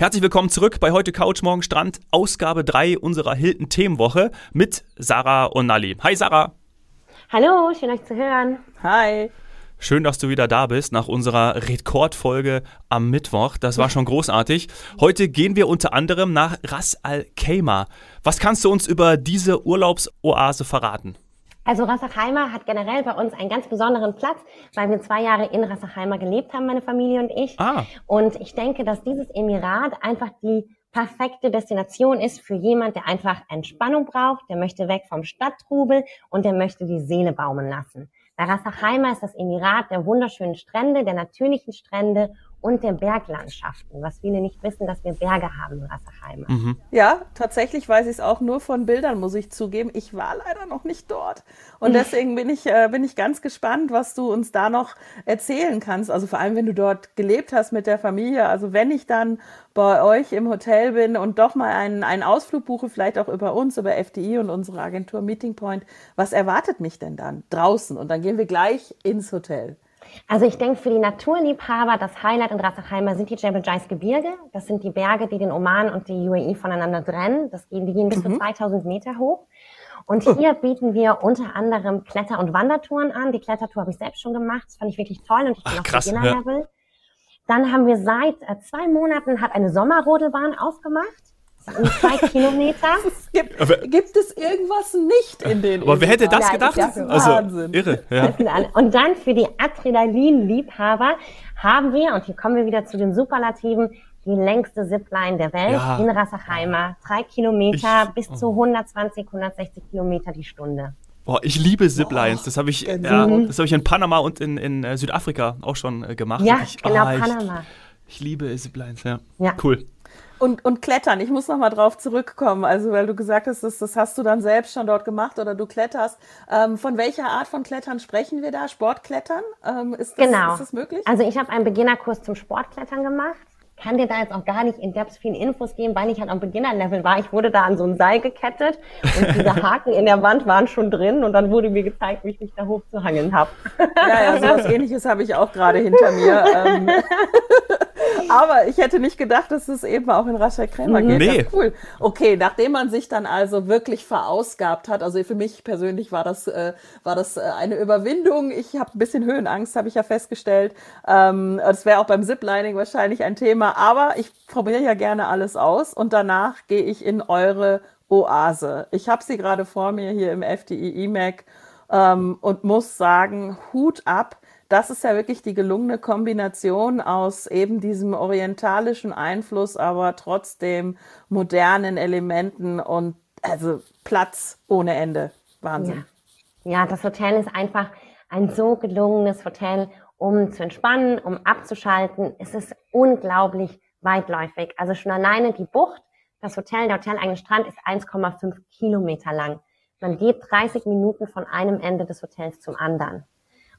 Herzlich willkommen zurück bei heute Couch Morgen Strand, Ausgabe 3 unserer Hilton Themenwoche mit Sarah und Nali. Hi Sarah. Hallo, schön euch zu hören. Hi. Schön, dass du wieder da bist nach unserer Rekordfolge am Mittwoch. Das war schon großartig. Heute gehen wir unter anderem nach Ras Al Khaimah. Was kannst du uns über diese Urlaubsoase verraten? Also Rassachheimer hat generell bei uns einen ganz besonderen Platz, weil wir zwei Jahre in Rassachheimer gelebt haben, meine Familie und ich. Ah. Und ich denke, dass dieses Emirat einfach die perfekte Destination ist für jemand, der einfach Entspannung braucht, der möchte weg vom Stadttrubel und der möchte die Seele baumen lassen. Bei Rassachheimer ist das Emirat der wunderschönen Strände, der natürlichen Strände und der Berglandschaften, was viele nicht wissen, dass wir Berge haben in Rassachheimer. Mhm. Ja, tatsächlich weiß ich es auch nur von Bildern, muss ich zugeben. Ich war leider noch nicht dort. Und deswegen bin ich, äh, bin ich ganz gespannt, was du uns da noch erzählen kannst. Also vor allem, wenn du dort gelebt hast mit der Familie. Also wenn ich dann bei euch im Hotel bin und doch mal einen, einen Ausflug buche, vielleicht auch über uns, über FDI und unsere Agentur Meeting Point, was erwartet mich denn dann draußen? Und dann gehen wir gleich ins Hotel. Also ich denke, für die Naturliebhaber, das Highlight in Rassachheimer sind die Jebel Jais Gebirge. Das sind die Berge, die den Oman und die UAE voneinander trennen. Das gehen, die gehen bis mhm. zu 2000 Meter hoch. Und hier bieten wir unter anderem Kletter- und Wandertouren an. Die Klettertour habe ich selbst schon gemacht. Das fand ich wirklich toll und ich bin Ach, auf Beginner-Level. Ja. Dann haben wir seit äh, zwei Monaten hat eine Sommerrodelbahn aufgemacht zwei Kilometer. Es gibt, gibt es irgendwas nicht in den Aber wer hätte das gedacht? Das also Wahnsinn. irre. Ja. Und dann für die Adrenalin-Liebhaber haben wir, und hier kommen wir wieder zu den Superlativen, die längste Zipline der Welt ja. in Rassachheimer. Drei Kilometer ich, bis zu 120, 160 Kilometer die Stunde. Boah, ich liebe Ziplines. Das habe ich, ja, das hab ich in Panama und in, in äh, Südafrika auch schon äh, gemacht. Ja, ich, genau, ah, Panama. Ich, ich liebe Ziplines, ja. ja. Cool. Und, und Klettern, ich muss noch mal drauf zurückkommen, also weil du gesagt hast, das, das hast du dann selbst schon dort gemacht oder du kletterst. Ähm, von welcher Art von Klettern sprechen wir da? Sportklettern? Ähm, ist das, genau. Ist das möglich? Also ich habe einen Beginnerkurs zum Sportklettern gemacht kann dir da jetzt auch gar nicht in Depth viele Infos geben, weil ich halt am Beginner-Level war. Ich wurde da an so ein Seil gekettet und diese Haken in der Wand waren schon drin und dann wurde mir gezeigt, wie ich mich da hoch zu hangeln habe. Ja, ja, sowas ähnliches habe ich auch gerade hinter mir. Ähm, aber ich hätte nicht gedacht, dass es eben auch in Rascha Krämer geht. Nee. cool. Okay, nachdem man sich dann also wirklich verausgabt hat, also für mich persönlich war das, äh, war das äh, eine Überwindung. Ich habe ein bisschen Höhenangst, habe ich ja festgestellt. Ähm, das wäre auch beim Ziplining wahrscheinlich ein Thema. Aber ich probiere ja gerne alles aus und danach gehe ich in eure Oase. Ich habe sie gerade vor mir hier im FDI EMAC ähm, und muss sagen, Hut ab das ist ja wirklich die gelungene Kombination aus eben diesem orientalischen Einfluss, aber trotzdem modernen Elementen und also Platz ohne Ende. Wahnsinn. Ja. ja, das Hotel ist einfach ein so gelungenes Hotel, um zu entspannen, um abzuschalten. Es ist unglaublich weitläufig. Also schon alleine die Bucht, das Hotel, der hotel Strand ist 1,5 Kilometer lang. Man geht 30 Minuten von einem Ende des Hotels zum anderen.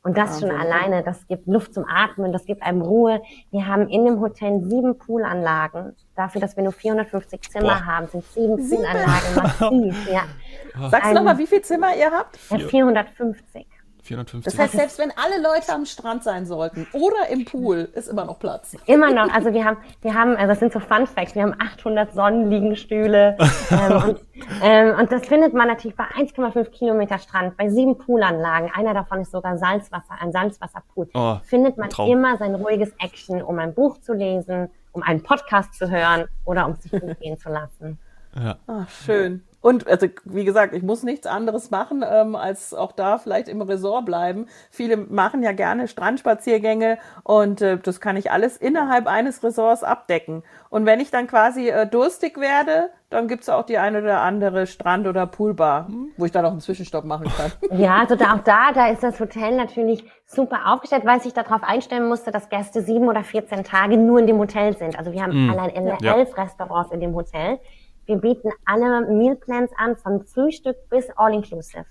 Und das schon alleine, das gibt Luft zum Atmen, das gibt einem Ruhe. Wir haben in dem Hotel sieben Poolanlagen. Dafür, dass wir nur 450 Zimmer Boah. haben, sind sieben, sieben Poolanlagen massiv. Ja. Sagst du nochmal, wie viele Zimmer ihr habt? Ja, 450. 450. Das heißt, selbst wenn alle Leute am Strand sein sollten oder im Pool, ist immer noch Platz. Immer noch. Also wir haben, wir haben, also das sind so Fun Facts. Wir haben 800 Sonnenliegenstühle ähm, und, ähm, und das findet man natürlich bei 1,5 Kilometer Strand, bei sieben Poolanlagen. Einer davon ist sogar Salzwasser, ein Salzwasserpool. Oh, findet man immer sein ruhiges Action, um ein Buch zu lesen, um einen Podcast zu hören oder um sich gut gehen zu lassen. Ja. Ach, schön. Und also wie gesagt, ich muss nichts anderes machen, ähm, als auch da vielleicht im Resort bleiben. Viele machen ja gerne Strandspaziergänge und äh, das kann ich alles innerhalb eines Resorts abdecken. Und wenn ich dann quasi äh, durstig werde, dann gibt's auch die eine oder andere Strand- oder Poolbar, wo ich dann auch einen Zwischenstopp machen kann. Ja, also da, auch da, da ist das Hotel natürlich super aufgestellt, weil ich darauf einstellen musste, dass Gäste sieben oder 14 Tage nur in dem Hotel sind. Also wir haben mm, allein elf ja. Restaurants in dem Hotel. Wir bieten alle Mealplans an, von Frühstück bis All-Inclusive.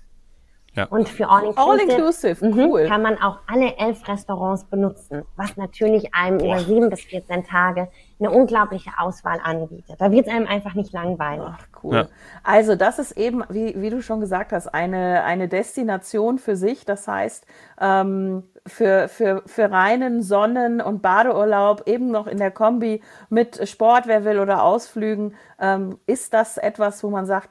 Ja. Und für All Inclusive, All Inclusive mhm, cool. kann man auch alle elf Restaurants benutzen, was natürlich einem Boah. über sieben bis 14 Tage eine unglaubliche Auswahl anbietet. Da wird es einem einfach nicht langweilig. Ach, cool. Ja. Also das ist eben, wie, wie du schon gesagt hast, eine, eine Destination für sich. Das heißt, ähm, für, für, für reinen Sonnen- und Badeurlaub, eben noch in der Kombi mit Sport, wer will, oder Ausflügen, ähm, ist das etwas, wo man sagt,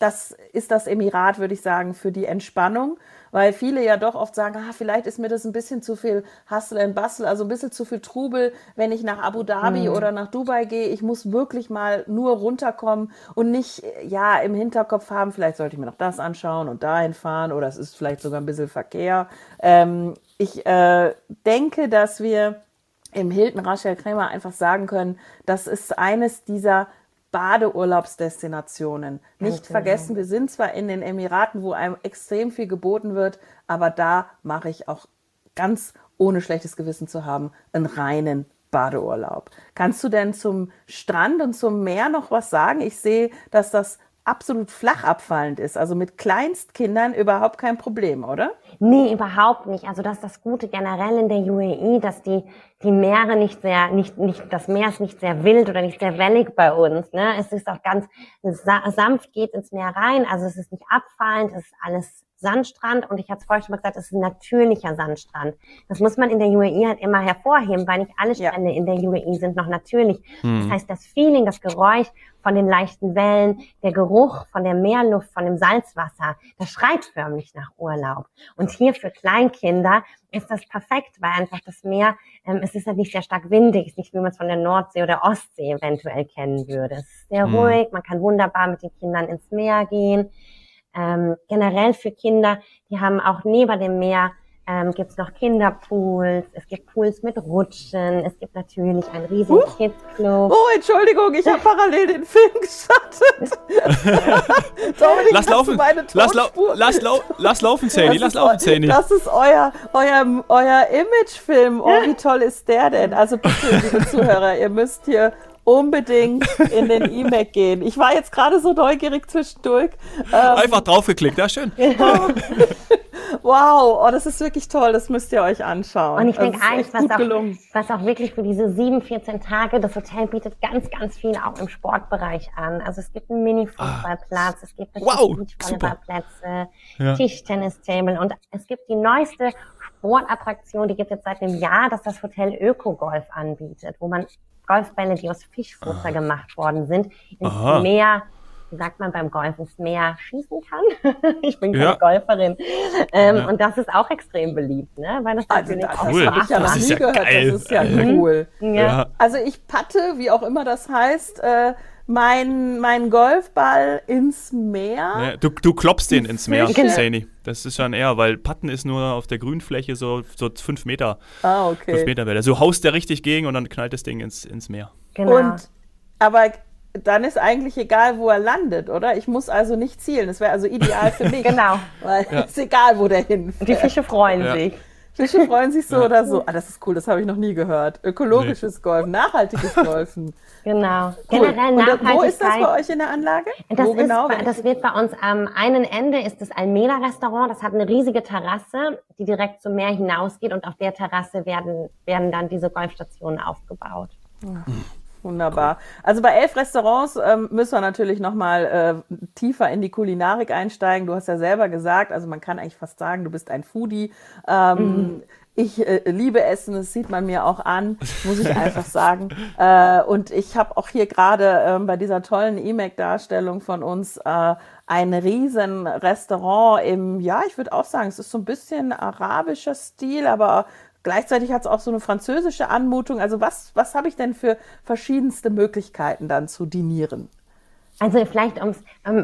das ist das Emirat, würde ich sagen, für die Entspannung, weil viele ja doch oft sagen, ah, vielleicht ist mir das ein bisschen zu viel Hustle and Bustle, also ein bisschen zu viel Trubel, wenn ich nach Abu Dhabi mhm. oder nach Dubai gehe. Ich muss wirklich mal nur runterkommen und nicht, ja, im Hinterkopf haben, vielleicht sollte ich mir noch das anschauen und dahin fahren oder es ist vielleicht sogar ein bisschen Verkehr. Ähm, ich äh, denke, dass wir im Hilton Rachel Kremer einfach sagen können, das ist eines dieser Badeurlaubsdestinationen. Nicht okay. vergessen, wir sind zwar in den Emiraten, wo einem extrem viel geboten wird, aber da mache ich auch ganz ohne schlechtes Gewissen zu haben einen reinen Badeurlaub. Kannst du denn zum Strand und zum Meer noch was sagen? Ich sehe, dass das absolut flach abfallend ist. Also mit Kleinstkindern überhaupt kein Problem, oder? Nee, überhaupt nicht. Also das ist das Gute generell in der UAE, dass die, die Meere nicht sehr, nicht, nicht, das Meer ist nicht sehr wild oder nicht sehr wellig bei uns. Ne? Es ist auch ganz sanft geht ins Meer rein. Also es ist nicht abfallend, es ist alles Sandstrand und ich hatte es vorhin schon mal gesagt, es ist ein natürlicher Sandstrand. Das muss man in der UAE halt immer hervorheben, weil nicht alle Strände ja. in der UAE sind noch natürlich. Hm. Das heißt, das Feeling, das Geräusch von den leichten Wellen, der Geruch von der Meerluft, von dem Salzwasser, das schreit förmlich nach Urlaub. Und hier für Kleinkinder ist das perfekt, weil einfach das Meer, ähm, es ist halt nicht sehr stark windig, es ist nicht wie man es von der Nordsee oder Ostsee eventuell kennen würde. Es ist sehr hm. ruhig, man kann wunderbar mit den Kindern ins Meer gehen ähm, generell für Kinder, die haben auch neben dem Meer ähm, gibt es noch Kinderpools, es gibt Pools mit Rutschen, es gibt natürlich einen riesigen uh. Kids-Club. Oh, Entschuldigung, ich habe parallel den Film geschattet. lass laufen, lass, lau lass, lau lass laufen, Zany, lass laufen, Zany. Das ist euer, euer, euer Imagefilm. Oh, wie toll ist der denn? Also bitte, liebe Zuhörer, ihr müsst hier unbedingt in den E-Mac gehen. Ich war jetzt gerade so neugierig zwischendurch. Ähm, Einfach draufgeklickt, ja schön. wow, oh, das ist wirklich toll, das müsst ihr euch anschauen. Und ich denke eins, was auch, was auch wirklich für diese sieben, 14 Tage, das Hotel bietet ganz, ganz viel auch im Sportbereich an. Also es gibt einen Mini-Fußballplatz, ah. es gibt wow, Beachvolleyballplätze, ja. Tischtennis-Table und es gibt die neueste Sportattraktion, die gibt es jetzt seit einem Jahr, dass das Hotel Öko-Golf anbietet, wo man Golfbälle, die aus Fischfutter ah. gemacht worden sind, ins Aha. Meer wie sagt man beim Golf, ins Meer schießen kann. ich bin keine ja. Golferin. Ähm, ja. Und das ist auch extrem beliebt, ne? Weil das also, natürlich das cool. Spaß ich ja noch nie ja gehört. Geil. Das ist ja cool. Ja. Also ich patte, wie auch immer das heißt, äh, mein, mein Golfball ins Meer. Ja, du, du klopfst den ins Meer, Saini. Das ist schon eher, weil Patten ist nur auf der Grünfläche so, so fünf Meter. Ah, okay. Fünf Meter Welle. So haust der richtig gegen und dann knallt das Ding ins, ins Meer. Genau. Und, aber dann ist eigentlich egal, wo er landet, oder? Ich muss also nicht zielen. Das wäre also ideal für mich. genau. Weil ja. ist egal, wo der hinfährt. Die Fische freuen ja. sich. Fische freuen sich so ja. oder so. Ah, das ist cool, das habe ich noch nie gehört. Ökologisches nee. Golfen, nachhaltiges Golfen. Genau. Cool. Generell Nachhaltigkeit. wo ist das bei euch in der Anlage? Das, wo genau, bei, das wird bei uns am einen Ende ist das Almeda Restaurant. Das hat eine riesige Terrasse, die direkt zum Meer hinausgeht und auf der Terrasse werden, werden dann diese Golfstationen aufgebaut. Hm. Wunderbar. Also bei elf Restaurants ähm, müssen wir natürlich nochmal äh, tiefer in die Kulinarik einsteigen. Du hast ja selber gesagt, also man kann eigentlich fast sagen, du bist ein Foodie. Ähm, mhm. Ich äh, liebe Essen, das sieht man mir auch an, muss ich einfach sagen. Äh, und ich habe auch hier gerade ähm, bei dieser tollen E-Mac-Darstellung von uns äh, ein riesen Restaurant im, ja, ich würde auch sagen, es ist so ein bisschen arabischer Stil, aber Gleichzeitig hat es auch so eine französische Anmutung. Also was, was habe ich denn für verschiedenste Möglichkeiten dann zu dinieren? Also vielleicht, um es um,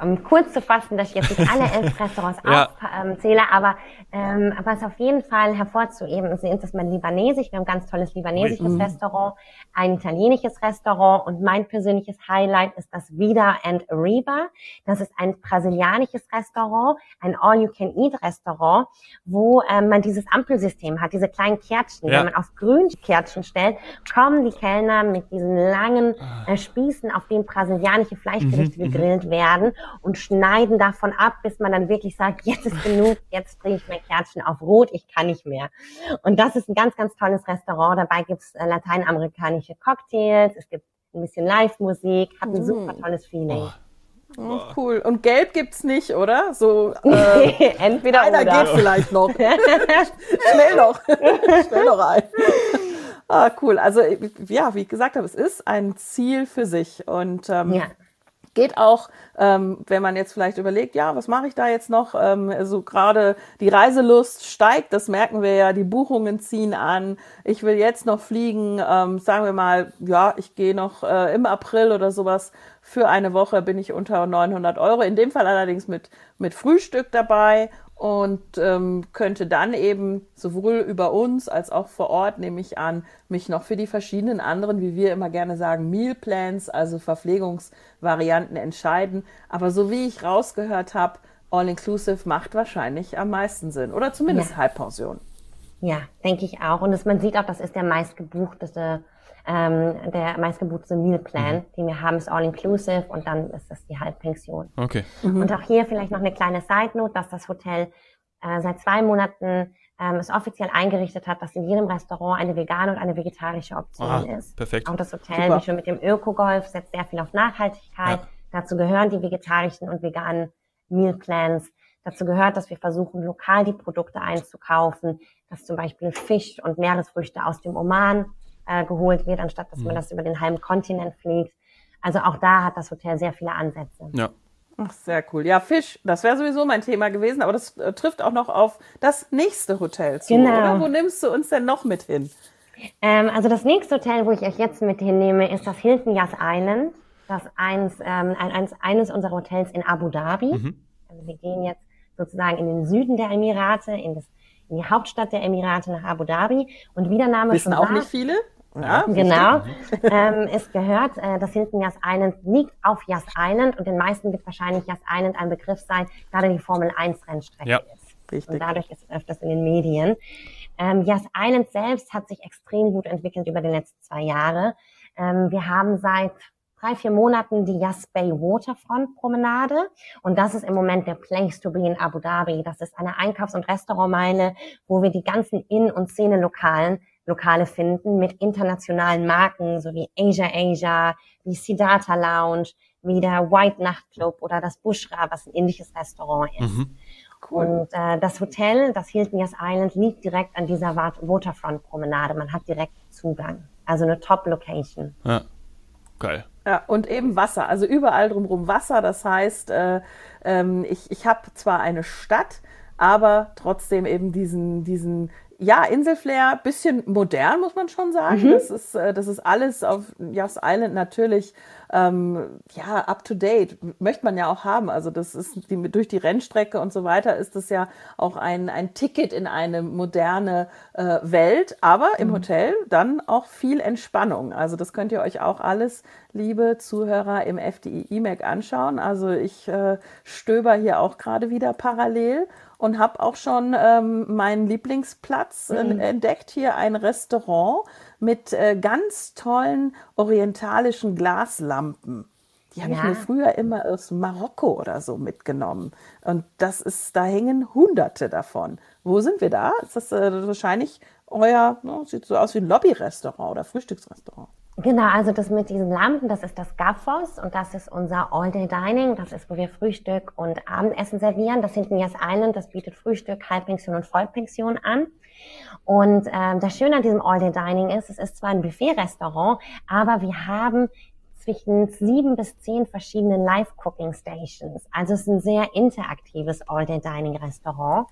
um, kurz zu fassen, dass ich jetzt nicht alle elf Restaurants ja. aufzähle, ähm, aber ähm, was auf jeden Fall hervorzuheben ist, ist das mal libanesisch. Wir haben ein ganz tolles libanesisches mhm. Restaurant, ein italienisches Restaurant und mein persönliches Highlight ist das Vida and Reba. Das ist ein brasilianisches Restaurant, ein All-You-Can-Eat-Restaurant, wo ähm, man dieses Ampelsystem hat, diese kleinen Kärtchen. Ja. Wenn man auf grün Kärtchen stellt, kommen die Kellner mit diesen langen ah. äh, Spießen, auf denen brasilianische Fleischgerichte mhm. gegrillt werden und schneiden davon ab, bis man dann wirklich sagt, jetzt ist genug, jetzt drehe ich mein Kärtchen auf Rot, ich kann nicht mehr. Und das ist ein ganz, ganz tolles Restaurant. Dabei gibt's äh, lateinamerikanische Cocktails, es gibt ein bisschen Live-Musik, hat ein mm. super tolles Feeling. Oh. Oh, cool. Und Gelb gibt's nicht, oder? So äh, entweder einer oder. geht vielleicht noch. Schnell noch. Schnell noch ein. Ah, cool. Also ja, wie ich gesagt habe, es ist ein Ziel für sich und ähm, ja. geht auch, ähm, wenn man jetzt vielleicht überlegt, ja, was mache ich da jetzt noch? Ähm, also gerade die Reiselust steigt, das merken wir ja. Die Buchungen ziehen an. Ich will jetzt noch fliegen. Ähm, sagen wir mal, ja, ich gehe noch äh, im April oder sowas für eine Woche bin ich unter 900 Euro. In dem Fall allerdings mit, mit Frühstück dabei und ähm, könnte dann eben sowohl über uns als auch vor Ort, nehme ich an, mich noch für die verschiedenen anderen, wie wir immer gerne sagen, Meal Plans, also Verpflegungsvarianten entscheiden. Aber so wie ich rausgehört habe, All-Inclusive macht wahrscheinlich am meisten Sinn oder zumindest ja. Halbpension. Ja, denke ich auch. Und das, man sieht auch, das ist der meistgebuchteste ähm, der meistgebuchte Mealplan, mhm. den wir haben, ist all-inclusive und dann ist das die Halbpension. Okay. Mhm. Und auch hier vielleicht noch eine kleine Side-Note, dass das Hotel äh, seit zwei Monaten ähm, es offiziell eingerichtet hat, dass in jedem Restaurant eine vegane und eine vegetarische Option Aha, ist. Perfekt. Auch das Hotel, Super. wie schon mit dem Öko-Golf, setzt sehr viel auf Nachhaltigkeit. Ja. Dazu gehören die vegetarischen und veganen Mealplans. Dazu gehört, dass wir versuchen, lokal die Produkte einzukaufen, dass zum Beispiel Fisch und Meeresfrüchte aus dem Oman äh, geholt wird, anstatt dass mhm. man das über den halben Kontinent fliegt. Also auch da hat das Hotel sehr viele Ansätze. Ja. Ach, sehr cool. Ja, Fisch, das wäre sowieso mein Thema gewesen, aber das äh, trifft auch noch auf das nächste Hotel zu, genau. oder? Wo nimmst du uns denn noch mit hin? Ähm, also das nächste Hotel, wo ich euch jetzt mit hinnehme, ist das Hilton Yas Island. Das eins, ähm, eins, eines unserer Hotels in Abu Dhabi. Mhm. Also wir gehen jetzt sozusagen in den Süden der Emirate, in, das, in die Hauptstadt der Emirate nach Abu Dhabi. Und wie der Name Wissen schon auch sagt, nicht viele? Ja, genau. ähm, es gehört, äh, das Hilton Yas Island liegt auf Yas Island und den meisten wird wahrscheinlich Yas Island ein Begriff sein, da die Formel 1 Rennstrecke ja. ist. Richtig. Und dadurch ist es öfters in den Medien. Ähm, Yas Island selbst hat sich extrem gut entwickelt über die letzten zwei Jahre. Ähm, wir haben seit drei, vier Monaten die Yas Bay Waterfront Promenade. Und das ist im Moment der Place to be in Abu Dhabi. Das ist eine Einkaufs- und Restaurantmeile, wo wir die ganzen In- und Szene-Lokalen Lokale finden mit internationalen Marken, so wie Asia Asia, wie Siddhartha Lounge, wie der White Nachtclub oder das Bushra, was ein indisches Restaurant ist. Mhm. Cool. Und äh, das Hotel, das Hilton Yas Island, liegt direkt an dieser Waterfront-Promenade. Man hat direkt Zugang. Also eine Top-Location. Ja, geil. Ja, und eben Wasser, also überall drumherum Wasser. Das heißt, äh, ähm, ich, ich habe zwar eine Stadt, aber trotzdem eben diesen, diesen ja, Inselflair, bisschen modern, muss man schon sagen. Mhm. Das, ist, äh, das ist alles auf Yas Island natürlich ähm, ja, up to date. Möchte man ja auch haben. Also das ist die, durch die Rennstrecke und so weiter ist das ja auch ein, ein Ticket in eine moderne äh, Welt, aber im mhm. Hotel dann auch viel Entspannung. Also das könnt ihr euch auch alles, liebe Zuhörer, im FDI E-Mac anschauen. Also ich äh, stöber hier auch gerade wieder parallel und habe auch schon ähm, meinen Lieblingsplatz äh, mhm. entdeckt. Hier ein Restaurant mit äh, ganz tollen orientalischen Glaslampen. Die habe ja. ich mir früher immer aus Marokko oder so mitgenommen. Und das ist, da hängen Hunderte davon. Wo sind wir da? Ist das äh, wahrscheinlich euer, ne, sieht so aus wie ein Lobby-Restaurant oder Frühstücksrestaurant? Genau, also das mit diesen Lampen, das ist das Gaffos und das ist unser All-Day-Dining. Das ist, wo wir Frühstück und Abendessen servieren. Das hinten Yes Island, das bietet Frühstück, Halbpension und Vollpension an. Und ähm, das Schöne an diesem All-Day-Dining ist, es ist zwar ein Buffet-Restaurant, aber wir haben zwischen sieben bis zehn verschiedenen Live-Cooking-Stations. Also es ist ein sehr interaktives All-Day-Dining-Restaurant.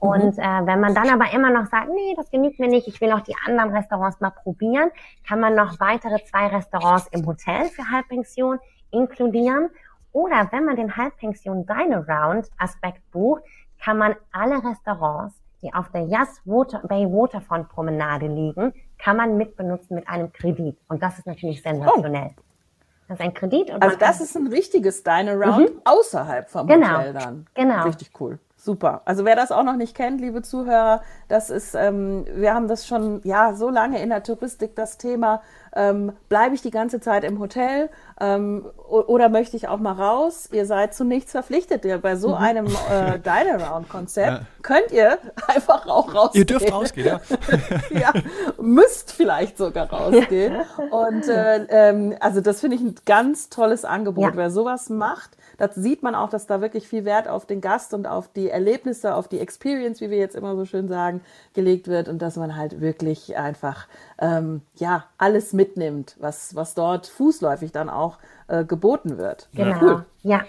Mhm. Und äh, wenn man dann aber immer noch sagt, nee, das genügt mir nicht, ich will auch die anderen Restaurants mal probieren, kann man noch weitere zwei Restaurants im Hotel für Halbpension inkludieren. Oder wenn man den Halbpension Dine Around Aspekt bucht, kann man alle Restaurants, die auf der Yas Water, Bay Waterfront Promenade liegen, kann man mitbenutzen mit einem Kredit. Und das ist natürlich sensationell. Oh. Das ist ein Kredit. also das ist ein richtiges Dine Around mhm. außerhalb vom genau. Hotel dann. Genau. Richtig cool. Super. Also wer das auch noch nicht kennt, liebe Zuhörer, das ist, ähm, wir haben das schon ja so lange in der Touristik das Thema. Ähm, Bleibe ich die ganze Zeit im Hotel ähm, oder möchte ich auch mal raus? Ihr seid zu nichts verpflichtet. Ihr, bei so mhm. einem äh, Dine-Around-Konzept ja. könnt ihr einfach auch rausgehen. Ihr dürft rausgehen, ja. ja müsst vielleicht sogar rausgehen. Und äh, ähm, also das finde ich ein ganz tolles Angebot. Ja. Wer sowas macht, da sieht man auch, dass da wirklich viel Wert auf den Gast und auf die Erlebnisse, auf die Experience, wie wir jetzt immer so schön sagen, gelegt wird und dass man halt wirklich einfach ähm, ja alles mitnimmt, was was dort fußläufig dann auch äh, geboten wird. Genau. Cool. Ja.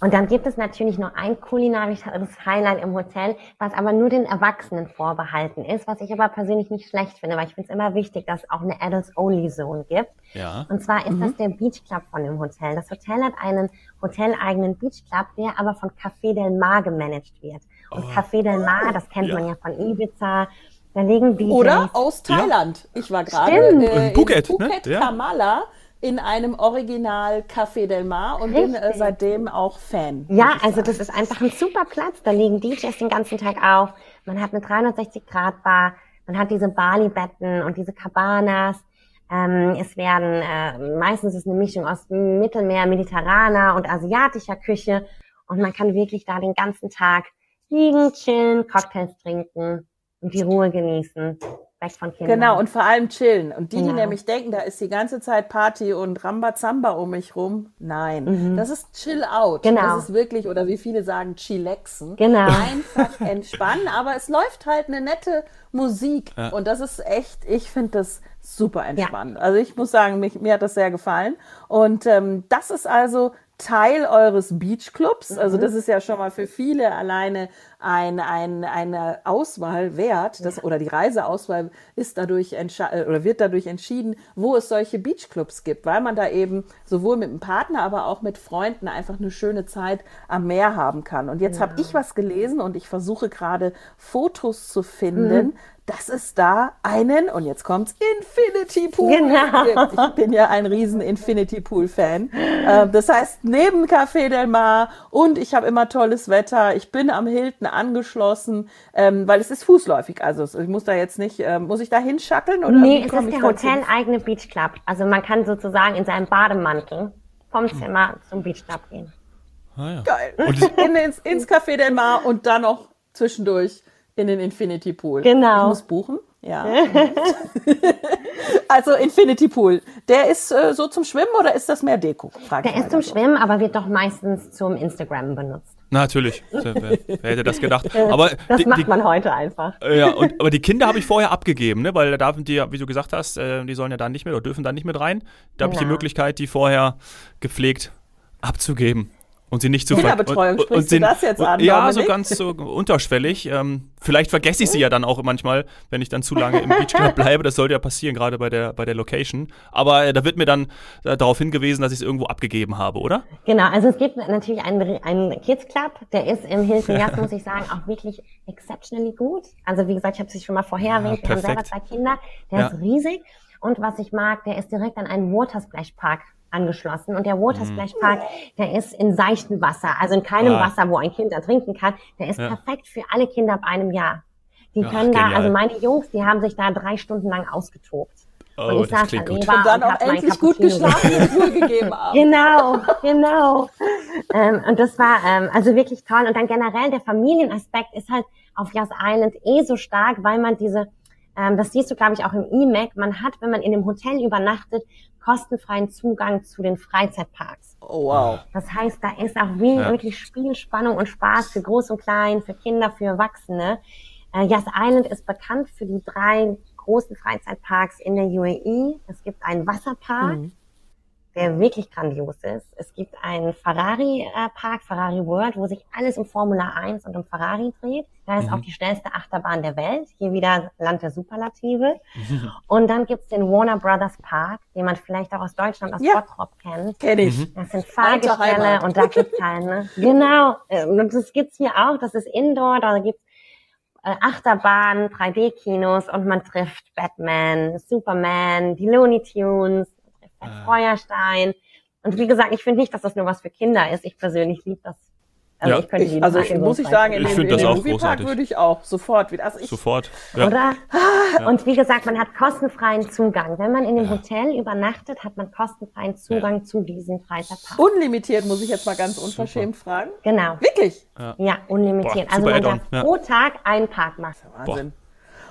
Und dann gibt es natürlich noch ein kulinarisches Highlight im Hotel, was aber nur den Erwachsenen vorbehalten ist, was ich aber persönlich nicht schlecht finde, weil ich finde es immer wichtig, dass es auch eine Adults-Only-Zone gibt. Ja. Und zwar ist mhm. das der Beach Club von dem Hotel. Das Hotel hat einen hoteleigenen Beach Club, der aber von Café Del Mar gemanagt wird. Und oh. Café Del Mar, das kennt ja. man ja von Ibiza, da liegen DJs. Oder aus Thailand. Ja. Ich war gerade äh, in Phuket, in Phuket ne? Kamala in einem Original Café Del Mar und Richtig. bin äh, seitdem auch Fan. Ja, also das ist einfach ein super Platz. Da liegen DJs den ganzen Tag auf. Man hat eine 360-Grad-Bar. Man hat diese Bali-Betten und diese Cabanas. Ähm, es werden, äh, meistens ist eine Mischung aus Mittelmeer, mediterraner und asiatischer Küche. Und man kann wirklich da den ganzen Tag liegen, chillen, Cocktails trinken und die Ruhe genießen weg von Kindern. Genau, und vor allem chillen. Und die, genau. die nämlich denken, da ist die ganze Zeit Party und Rambazamba um mich rum, nein. Mhm. Das ist Chill Out. Genau. Das ist wirklich, oder wie viele sagen, Chillaxen. Genau. Einfach entspannen, aber es läuft halt eine nette Musik. Ja. Und das ist echt, ich finde das super entspannt. Ja. Also ich muss sagen, mich, mir hat das sehr gefallen. Und ähm, das ist also Teil eures Beachclubs. Also mhm. das ist ja schon mal für viele alleine ein, ein, eine Auswahl wert. Das, Oder die Reiseauswahl ist dadurch äh, oder wird dadurch entschieden, wo es solche Beachclubs gibt, weil man da eben sowohl mit einem Partner, aber auch mit Freunden einfach eine schöne Zeit am Meer haben kann. Und jetzt ja. habe ich was gelesen und ich versuche gerade Fotos zu finden, mhm dass es da einen, und jetzt kommt's, Infinity Pool genau. gibt. Ich bin ja ein riesen Infinity Pool Fan. Ähm, das heißt, neben Café Del Mar und ich habe immer tolles Wetter. Ich bin am Hilton angeschlossen, ähm, weil es ist fußläufig. Also ich muss da jetzt nicht, ähm, muss ich da hinschatteln? Oder nee, es ist der Hotel-eigene Beach Club. Also man kann sozusagen in seinem Bademantel vom Zimmer zum Beach Club gehen. Ah, ja. Geil. Und in, ins, ins Café Del Mar und dann noch zwischendurch in den Infinity Pool. Genau. Ich muss buchen. Ja. also Infinity Pool. Der ist äh, so zum Schwimmen oder ist das mehr Deko? Frag der ist zum so. Schwimmen, aber wird doch meistens zum Instagram benutzt. natürlich. Wer, wer, hätte das gedacht? Aber das die, macht man heute einfach. Ja, und, aber die Kinder habe ich vorher abgegeben, ne? weil da darf die, wie du gesagt hast, äh, die sollen ja dann nicht mehr oder dürfen dann nicht mit rein. Da habe ich die. Möglichkeit, die vorher gepflegt abzugeben und sie nicht zu Kinderbetreuung, und, und, sie, du das jetzt an? Ja, Dominik? so ganz so unterschwellig. Ähm, vielleicht vergesse ich sie ja dann auch manchmal, wenn ich dann zu lange im Beachclub bleibe. Das sollte ja passieren, gerade bei der, bei der Location. Aber äh, da wird mir dann äh, darauf hingewiesen, dass ich es irgendwo abgegeben habe, oder? Genau, also es gibt natürlich einen, einen Kids Club, der ist im Hilton Yas, muss ich sagen, auch wirklich exceptionally gut. Also wie gesagt, ich habe es schon mal vorher erwähnt, ja, wir haben selber zwei Kinder, der ja. ist riesig. Und was ich mag, der ist direkt an einen Watersplash Park angeschlossen. Und der Watersplash mhm. Park, der ist in seichtem Wasser, also in keinem ah. Wasser, wo ein Kind ertrinken kann. Der ist ja. perfekt für alle Kinder ab einem Jahr. Die Ach, können da, also meine Jungs, die haben sich da drei Stunden lang ausgetobt. Oh, und ich saß daneben und dann auch endlich gut geschlafen und Ruhe gegeben haben. Genau, genau. ähm, und das war ähm, also wirklich toll. Und dann generell der Familienaspekt ist halt auf Yas Island eh so stark, weil man diese ähm, das siehst du, glaube ich, auch im E-Mac. Man hat, wenn man in dem Hotel übernachtet, kostenfreien Zugang zu den Freizeitparks. Oh, wow. Das heißt, da ist auch ja. wirklich Spielspannung und Spaß für Groß und Klein, für Kinder, für Erwachsene. Äh, Yas Island ist bekannt für die drei großen Freizeitparks in der UAE. Es gibt einen Wasserpark, mhm der wirklich grandios ist. Es gibt einen Ferrari-Park, Ferrari World, wo sich alles um Formula 1 und um Ferrari dreht. Da ist mhm. auch die schnellste Achterbahn der Welt. Hier wieder Land der Superlative. Mhm. Und dann gibt's den Warner Brothers Park, den man vielleicht auch aus Deutschland, aus ja. Bottrop kennt. Kenn ich. Das sind Fahrgestelle und da gibt's halt, ne? Genau. Und das gibt's hier auch. Das ist Indoor. Da gibt's äh, Achterbahnen, 3D-Kinos und man trifft Batman, Superman, die Looney Tunes, ein ah. Feuerstein. Und wie gesagt, ich finde nicht, dass das nur was für Kinder ist. Ich persönlich liebe das Also Ja. ich könnte Ich, jeden also so muss ich sagen, in Ich find in auch Moviepark würde ich auch sofort wieder. Also ich, Sofort. Ja. Oder? Und wie gesagt, man hat kostenfreien Zugang. Wenn man in dem Hotel übernachtet, hat man kostenfreien Zugang zu diesem Freizeitpark. unlimitiert muss ich jetzt mal ganz unverschämt fragen. Genau. Wirklich? Ja, unlimitiert. Boah, also super man darf ja. pro Tag einen Park machen. Wahnsinn.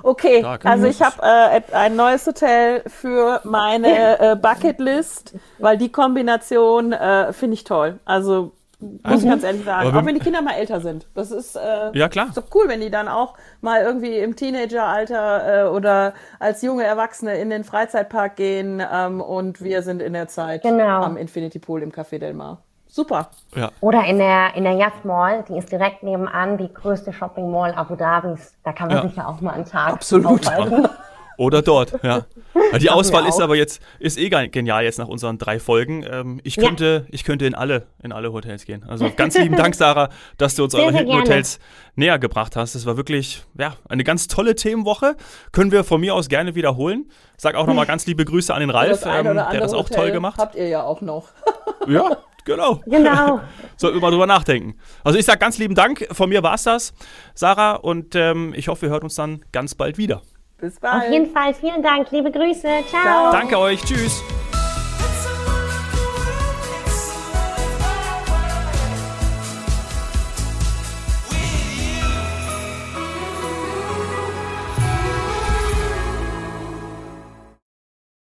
Okay, Stark. also ich habe äh, ein neues Hotel für meine äh, Bucketlist, weil die Kombination äh, finde ich toll. Also muss ich ganz ehrlich sagen, wenn- auch wenn die Kinder mal älter sind. Das ist, äh, Ja, klar. ist doch cool, wenn die dann auch mal irgendwie im Teenageralter äh, oder als junge Erwachsene in den Freizeitpark gehen ähm, und wir sind in der Zeit Genau. am Infinity Pool im Café Del Mar. Super. Ja. Oder in der, in der Yacht Mall, die ist direkt nebenan, die größte Shopping Mall Abu Dhabis. Da kann man Ja. sich ja auch mal einen Tag Absolut. aufhalten. Oder dort, ja. Ja, Die Auswahl ist aber jetzt, ist eh ge- genial jetzt nach unseren drei Folgen. Ähm, ich Ja. könnte, ich könnte in alle, in alle Hotels gehen. Also ganz lieben Dank, Sarah, dass du uns Sehr, eure sehr. Hotels näher gebracht hast. Das war wirklich, ja, eine ganz tolle Themenwoche. Können wir von mir aus gerne wiederholen. Sag auch nochmal ganz liebe Grüße an den Ralf, ähm, der das auch Hotel toll gemacht. Habt ihr ja auch noch. Ja, genau. Genau. Sollten wir mal drüber nachdenken. Also ich sag ganz lieben Dank. Von mir war's das, Sarah. Und ähm, ich hoffe, wir hören uns dann ganz bald wieder. Bis bald. Auf jeden Fall vielen Dank. Liebe Grüße. Ciao. Ciao. Danke euch. Tschüss.